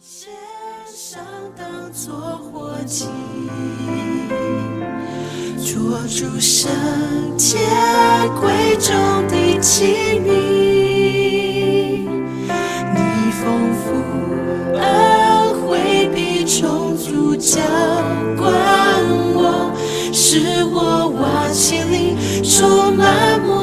献上当作火祭，捉住圣洁贵重的器皿，你丰富恩惠必充足浇灌我，使我瓦器里充满。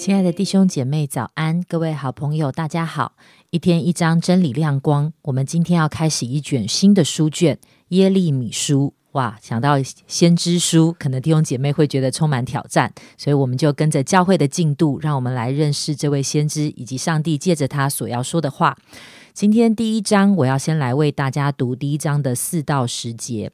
亲爱的弟兄姐妹，早安！各位好朋友，大家好！一天一张真理亮光，我们今天要开始一卷新的书卷《耶利米书》。哇，想到先知书，可能弟兄姐妹会觉得充满挑战，所以我们就跟着教会的进度，让我们来认识这位先知以及上帝借着他所要说的话。今天第一章，我要先来为大家读第一章的四到十节。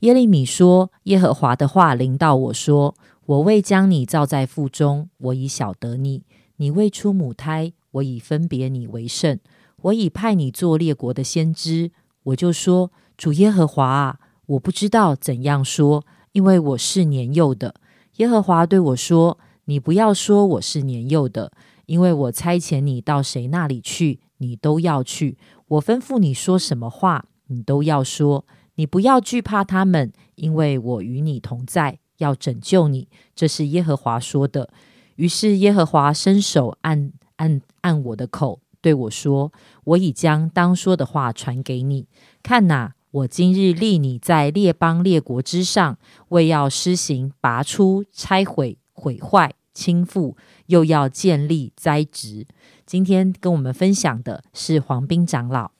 耶利米说：“耶和华的话临到我说：我未将你造在腹中，我已晓得你；你未出母胎，我已分别你为圣。我已派你做列国的先知。我就说：主耶和华啊，我不知道怎样说，因为我是年幼的。耶和华对我说：你不要说我是年幼的，因为我差遣你到谁那里去，你都要去。我吩咐你说什么话，你都要说。你不要惧怕他们，因为我与你同在，要拯救你。这是耶和华说的。于是耶和华伸手按按按我的口，对我说：“我已将当说的话传给你。看哪，我今日立你在列邦列国之上，为要施行拔出、拆毁、毁坏、倾覆，又要建立、栽植。”今天跟我们分享的是黄斌长老。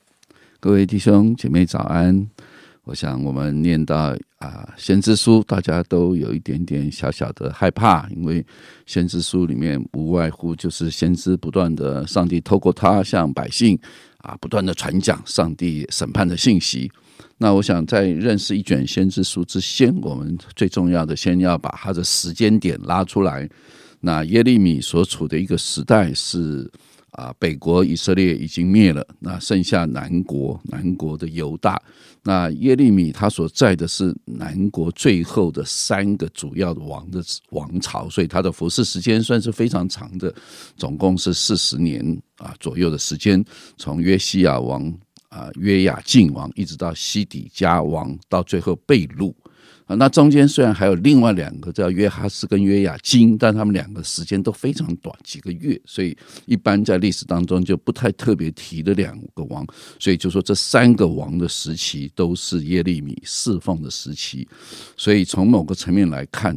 各位弟兄姐妹早安！我想我们念到啊，先知书，大家都有一点点小小的害怕，因为先知书里面无外乎就是先知不断的，上帝透过他向百姓啊不断的传讲上帝审判的信息。那我想在认识一卷先知书之先，我们最重要的先要把它的时间点拉出来。那耶利米所处的一个时代是。啊，北国以色列已经灭了，那剩下南国，南国的犹大。那耶利米他所在的是南国最后的三个主要的王的王朝，所以他的服侍时间算是非常长的，总共是四十年啊左右的时间，从约西亚王啊约雅敬王，一直到西底家王，到最后被掳。啊，那中间虽然还有另外两个叫约哈斯跟约雅金，但他们两个时间都非常短，几个月，所以一般在历史当中就不太特别提的两个王，所以就说这三个王的时期都是耶利米侍奉的时期，所以从某个层面来看，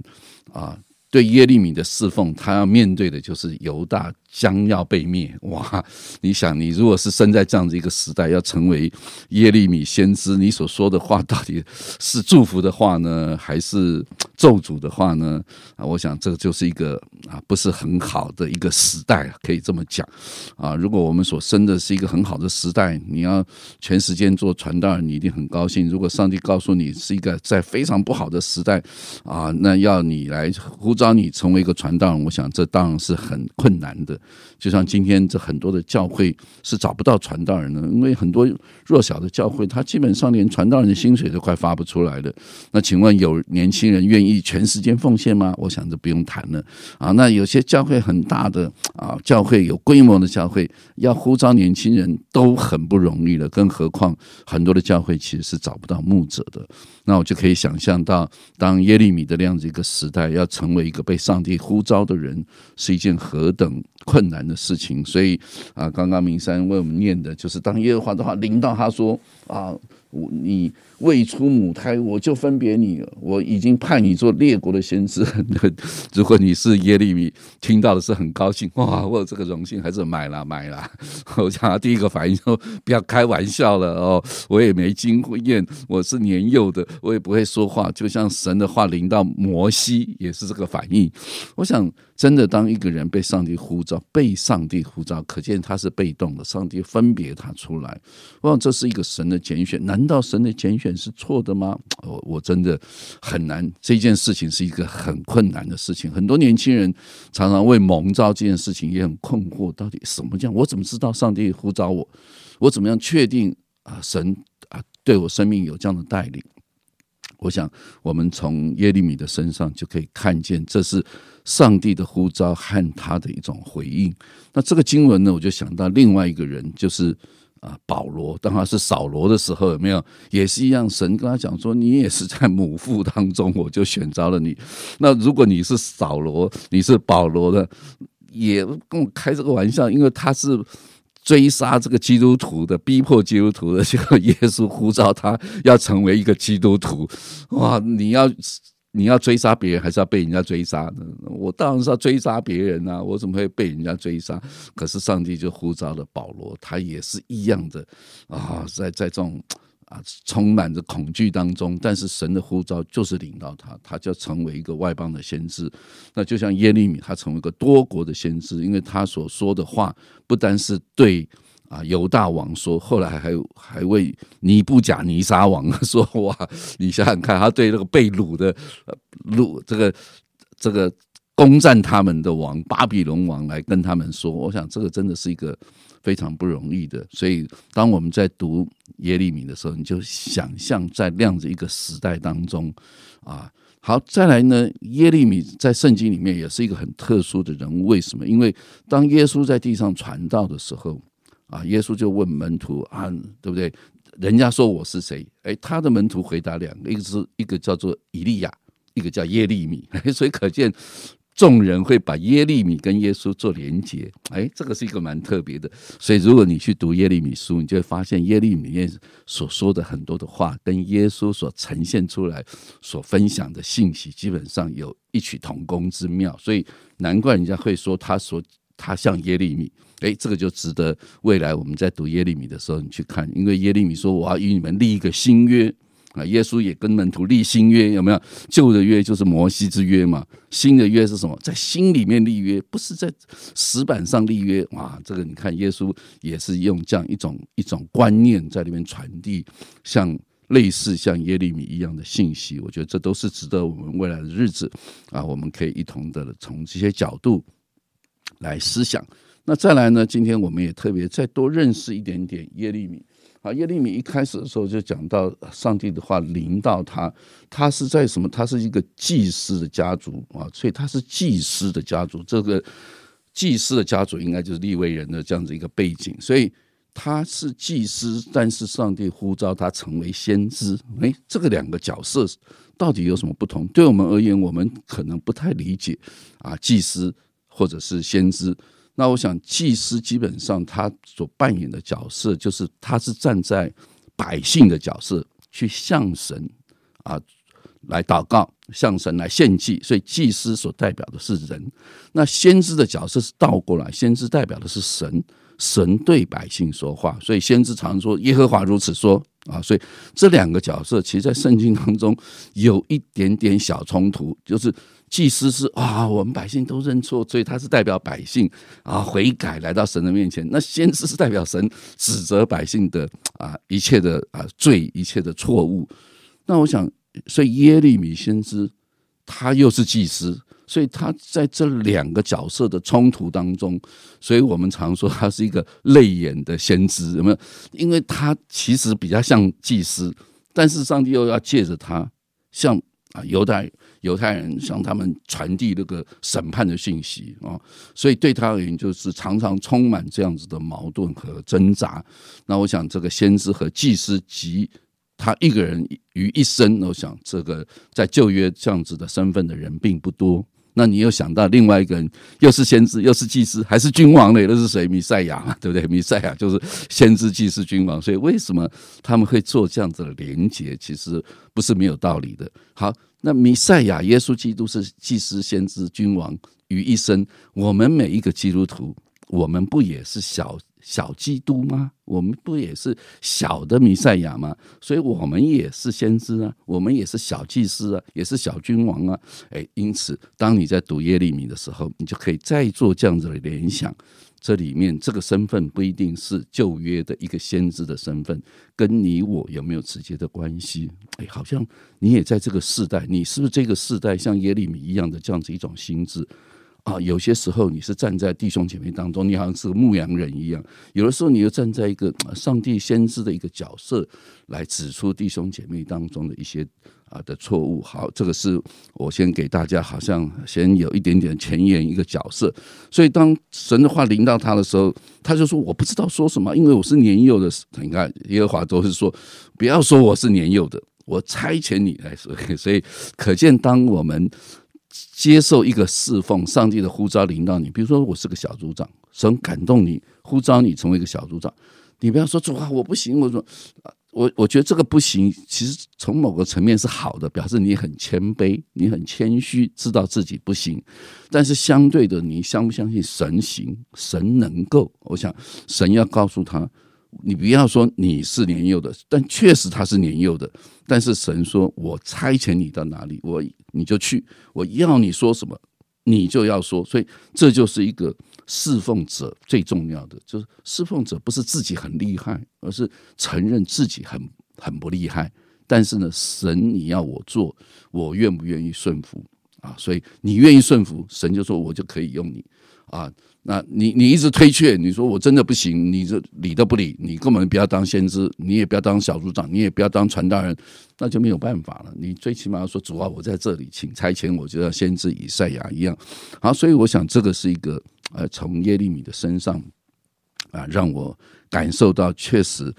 啊，对耶利米的侍奉，他要面对的就是犹大。将要被灭哇！你想，你如果是生在这样的一个时代，要成为耶利米先知，你所说的话到底是祝福的话呢，还是咒诅的话呢？啊，我想这个就是一个啊，不是很好的一个时代，可以这么讲啊。如果我们所生的是一个很好的时代，你要全时间做传道，你一定很高兴。如果上帝告诉你是一个在非常不好的时代啊，那要你来呼召你成为一个传道人，我想这当然是很困难的。就像今天这很多的教会是找不到传道人的，因为很多弱小的教会，他基本上连传道人的薪水都快发不出来了。那请问有年轻人愿意全时间奉献吗？我想这不用谈了啊。那有些教会很大的啊，教会有规模的教会，要呼召年轻人都很不容易了，更何况很多的教会其实是找不到牧者的。那我就可以想象到，当耶利米的这样子一个时代，要成为个被上帝呼召的人，是一件何等困难的事情。所以啊，刚刚明山为我们念的，就是当耶和华的话临到他说啊，我你。未出母胎，我就分别你了。我已经派你做列国的先知。如果你是耶利米，听到的是很高兴哇！我有这个荣幸，还是买了买了。我想他第一个反应说：不要开玩笑了哦，我也没经验，我是年幼的，我也不会说话。就像神的话临到摩西，也是这个反应。我想，真的当一个人被上帝呼召，被上帝呼召，可见他是被动的。上帝分别他出来，我想这是一个神的拣选。难道神的拣选？是错的吗？我我真的很难。这件事情是一个很困难的事情。很多年轻人常常为蒙召这件事情也很困惑。到底什么叫？我怎么知道上帝呼召我？我怎么样确定啊？神啊，对我生命有这样的带领？我想，我们从耶利米的身上就可以看见，这是上帝的呼召和他的一种回应。那这个经文呢，我就想到另外一个人，就是啊，保罗。当他是扫罗的时候，有没有也是一样？神跟他讲说：“你也是在母腹当中，我就选召了你。那如果你是扫罗，你是保罗的，也跟我开这个玩笑，因为他是。”追杀这个基督徒的，逼迫基督徒的，这个耶稣呼召他要成为一个基督徒，哇！你要你要追杀别人，还是要被人家追杀呢？我当然是要追杀别人啊！我怎么会被人家追杀？可是上帝就呼召了保罗，他也是一样的啊，在在这种。啊，充满着恐惧当中，但是神的呼召就是领到他，他就成为一个外邦的先知。那就像耶利米，他成为一个多国的先知，因为他所说的话不单是对啊犹大王说，后来还还为尼布甲尼撒王 说哇，你想想看，他对那个被掳的掳这个这个。攻占他们的王巴比伦王来跟他们说，我想这个真的是一个非常不容易的。所以当我们在读耶利米的时候，你就想象在那样子一个时代当中啊。好，再来呢，耶利米在圣经里面也是一个很特殊的人物。为什么？因为当耶稣在地上传道的时候啊，耶稣就问门徒啊，对不对？人家说我是谁？哎，他的门徒回答两个，一个是一个叫做以利亚，一个叫耶利米。所以可见。众人会把耶利米跟耶稣做连结，哎，这个是一个蛮特别的。所以，如果你去读耶利米书，你就会发现耶利米耶所说的很多的话，跟耶稣所呈现出来、所分享的信息，基本上有异曲同工之妙。所以，难怪人家会说他所他像耶利米。哎，这个就值得未来我们在读耶利米的时候你去看，因为耶利米说：“我要与你们立一个新约。”啊，耶稣也跟门徒立新约，有没有？旧的约就是摩西之约嘛，新的约是什么？在心里面立约，不是在石板上立约。哇，这个你看，耶稣也是用这样一种一种观念在里面传递，像类似像耶利米一样的信息。我觉得这都是值得我们未来的日子啊，我们可以一同的从这些角度来思想。那再来呢？今天我们也特别再多认识一点点耶利米。啊，耶利米一开始的时候就讲到上帝的话临到他，他是在什么？他是一个祭司的家族啊，所以他是祭司的家族。这个祭司的家族应该就是利未人的这样子一个背景，所以他是祭司，但是上帝呼召他成为先知。哎，这个两个角色到底有什么不同？对我们而言，我们可能不太理解啊，祭司或者是先知。那我想，祭司基本上他所扮演的角色，就是他是站在百姓的角色去向神啊来祷告，向神来献祭。所以祭司所代表的是人，那先知的角色是倒过来，先知代表的是神，神对百姓说话。所以先知常说耶和华如此说啊。所以这两个角色，其实，在圣经当中有一点点小冲突，就是。祭司是啊，我们百姓都认错，所以他是代表百姓啊悔改来到神的面前。那先知是代表神指责百姓的啊一切的啊罪，一切的错误。那我想，所以耶利米先知他又是祭司，所以他在这两个角色的冲突当中，所以我们常说他是一个泪眼的先知，有没有？因为他其实比较像祭司，但是上帝又要借着他向啊犹太。犹太人向他们传递那个审判的信息啊，所以对他而言，就是常常充满这样子的矛盾和挣扎。那我想，这个先知和祭司及他一个人于一生，我想这个在旧约这样子的身份的人并不多。那你又想到另外一个人，又是先知，又是祭司，还是君王呢？那是谁？弥赛亚嘛，对不对？弥赛亚就是先知、祭司、君王。所以为什么他们会做这样子的连结？其实不是没有道理的。好，那弥赛亚、耶稣基督是祭司、先知、君王于一身。我们每一个基督徒，我们不也是小？小基督吗？我们不也是小的弥赛亚吗？所以我们也是先知啊，我们也是小祭司啊，也是小君王啊。哎，因此，当你在读耶利米的时候，你就可以再做这样子的联想。这里面这个身份不一定是旧约的一个先知的身份，跟你我有没有直接的关系？哎，好像你也在这个世代，你是不是这个世代像耶利米一样的这样子一种心智？啊，有些时候你是站在弟兄姐妹当中，你好像是个牧羊人一样；有的时候你又站在一个上帝先知的一个角色，来指出弟兄姐妹当中的一些啊的错误。好，这个是我先给大家，好像先有一点点前言一个角色。所以当神的话临到他的时候，他就说：“我不知道说什么，因为我是年幼的。”你看，耶和华都是说：“不要说我是年幼的，我差遣你来说。”所以可见，当我们接受一个侍奉上帝的呼召，领导你。比如说，我是个小组长，神感动你，呼召你成为一个小组长。你不要说主啊，我不行。我说，我我觉得这个不行。其实从某个层面是好的，表示你很谦卑，你很谦虚，知道自己不行。但是相对的，你相不相信神行？神能够？我想神要告诉他。你不要说你是年幼的，但确实他是年幼的。但是神说：“我差遣你到哪里，我你就去。我要你说什么，你就要说。”所以这就是一个侍奉者最重要的，就是侍奉者不是自己很厉害，而是承认自己很很不厉害。但是呢，神你要我做，我愿不愿意顺服啊？所以你愿意顺服，神就说我就可以用你啊。那你你一直推却，你说我真的不行，你这理都不理，你根本不要当先知，你也不要当小组长，你也不要当传道人，那就没有办法了。你最起码要说主啊，我在这里，请差遣我，就像先知以赛亚一样。好，所以我想这个是一个呃，从耶利米的身上啊，让我感受到确实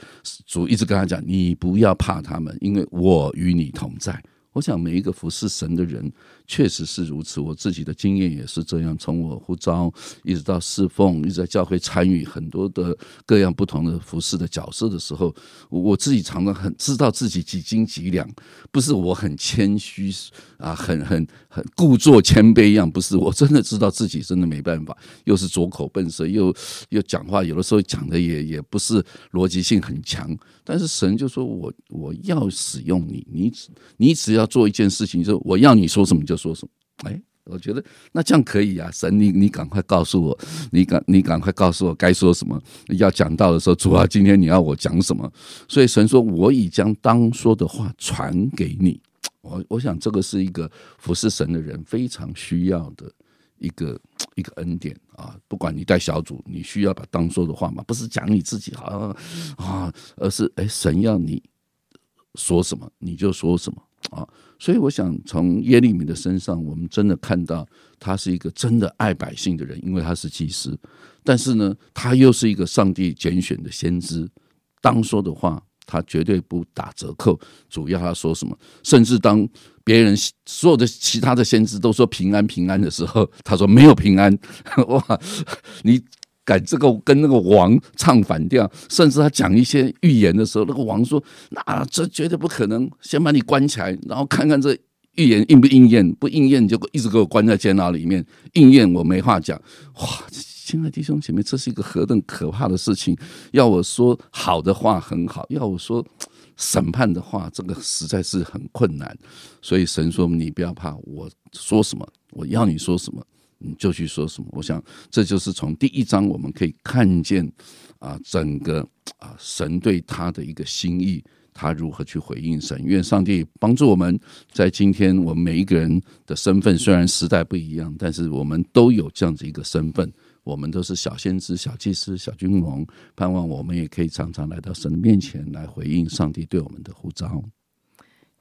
主一直跟他讲，你不要怕他们，因为我与你同在。我想每一个服侍神的人。确实是如此，我自己的经验也是这样。从我呼召一直到侍奉，一直在教会参与很多的各样不同的服饰的角色的时候，我自己常常很知道自己几斤几两，不是我很谦虚啊，很很很故作谦卑一样，不是我真的知道自己真的没办法，又是拙口笨舌，又又讲话有的时候讲的也也不是逻辑性很强，但是神就说我我要使用你，你你只要做一件事情，就我要你说什么就。说什么？哎，我觉得那这样可以啊！神，你你赶快告诉我，你赶你赶快告诉我该说什么。要讲到的时候，主啊，今天你要我讲什么？所以神说，我已将当说的话传给你。我我想这个是一个服侍神的人非常需要的一个一个恩典啊！不管你带小组，你需要把当说的话嘛，不是讲你自己好啊，而是哎，神要你说什么你就说什么。啊，所以我想从耶利米的身上，我们真的看到他是一个真的爱百姓的人，因为他是祭司。但是呢，他又是一个上帝拣选的先知，当说的话，他绝对不打折扣。主要他说什么，甚至当别人所有的其他的先知都说平安平安的时候，他说没有平安。哇，你。敢这个跟那个王唱反调，甚至他讲一些预言的时候，那个王说：“那这绝对不可能，先把你关起来，然后看看这预言应不应验。不应验，你就一直给我关在监牢里面；应验，我没话讲。”哇，亲爱的弟兄姐妹，这是一个何等可怕的事情！要我说好的话很好，要我说审判的话，这个实在是很困难。所以神说：“你不要怕，我说什么，我要你说什么。”你就去说什么？我想这就是从第一章我们可以看见啊，整个啊神对他的一个心意，他如何去回应神。愿上帝帮助我们，在今天我们每一个人的身份虽然时代不一样，但是我们都有这样子一个身份，我们都是小先知、小祭司、小君王，盼望我们也可以常常来到神的面前来回应上帝对我们的呼召。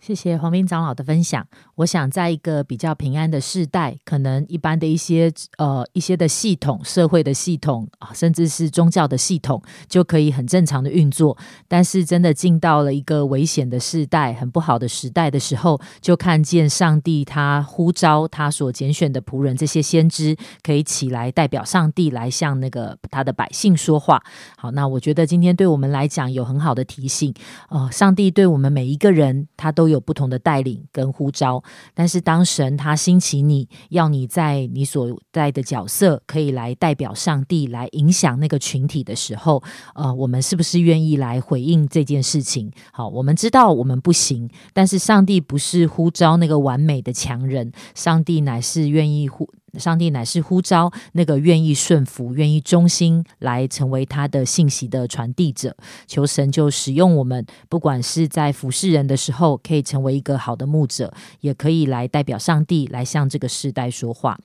谢谢黄斌长老的分享。我想，在一个比较平安的世代，可能一般的一些呃一些的系统、社会的系统啊，甚至是宗教的系统，就可以很正常的运作。但是，真的进到了一个危险的时代、很不好的时代的时候，就看见上帝他呼召他所拣选的仆人这些先知，可以起来代表上帝来向那个他的百姓说话。好，那我觉得今天对我们来讲有很好的提醒。呃，上帝对我们每一个人，他都有不同的带领跟呼召，但是当神他兴起你，要你在你所在的角色可以来代表上帝，来影响那个群体的时候，呃，我们是不是愿意来回应这件事情？好，我们知道我们不行，但是上帝不是呼召那个完美的强人，上帝乃是愿意呼。上帝乃是呼召那个愿意顺服、愿意忠心来成为他的信息的传递者。求神就使用我们，不管是在服侍人的时候，可以成为一个好的牧者，也可以来代表上帝来向这个世代说话。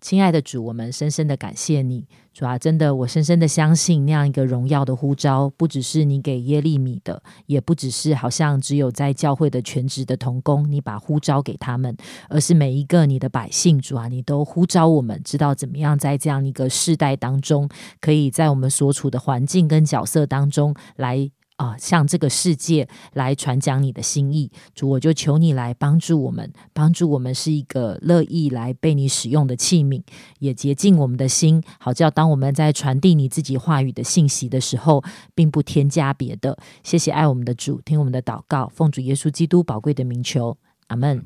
亲爱的主，我们深深的感谢你，主啊，真的，我深深的相信那样一个荣耀的呼召，不只是你给耶利米的，也不只是好像只有在教会的全职的童工，你把呼召给他们，而是每一个你的百姓，主啊，你都呼召我们，知道怎么样在这样一个世代当中，可以在我们所处的环境跟角色当中来。啊，向这个世界来传讲你的心意，主，我就求你来帮助我们，帮助我们是一个乐意来被你使用的器皿，也洁净我们的心。好，叫当我们在传递你自己话语的信息的时候，并不添加别的。谢谢爱我们的主，听我们的祷告，奉主耶稣基督宝贵的名求，阿门。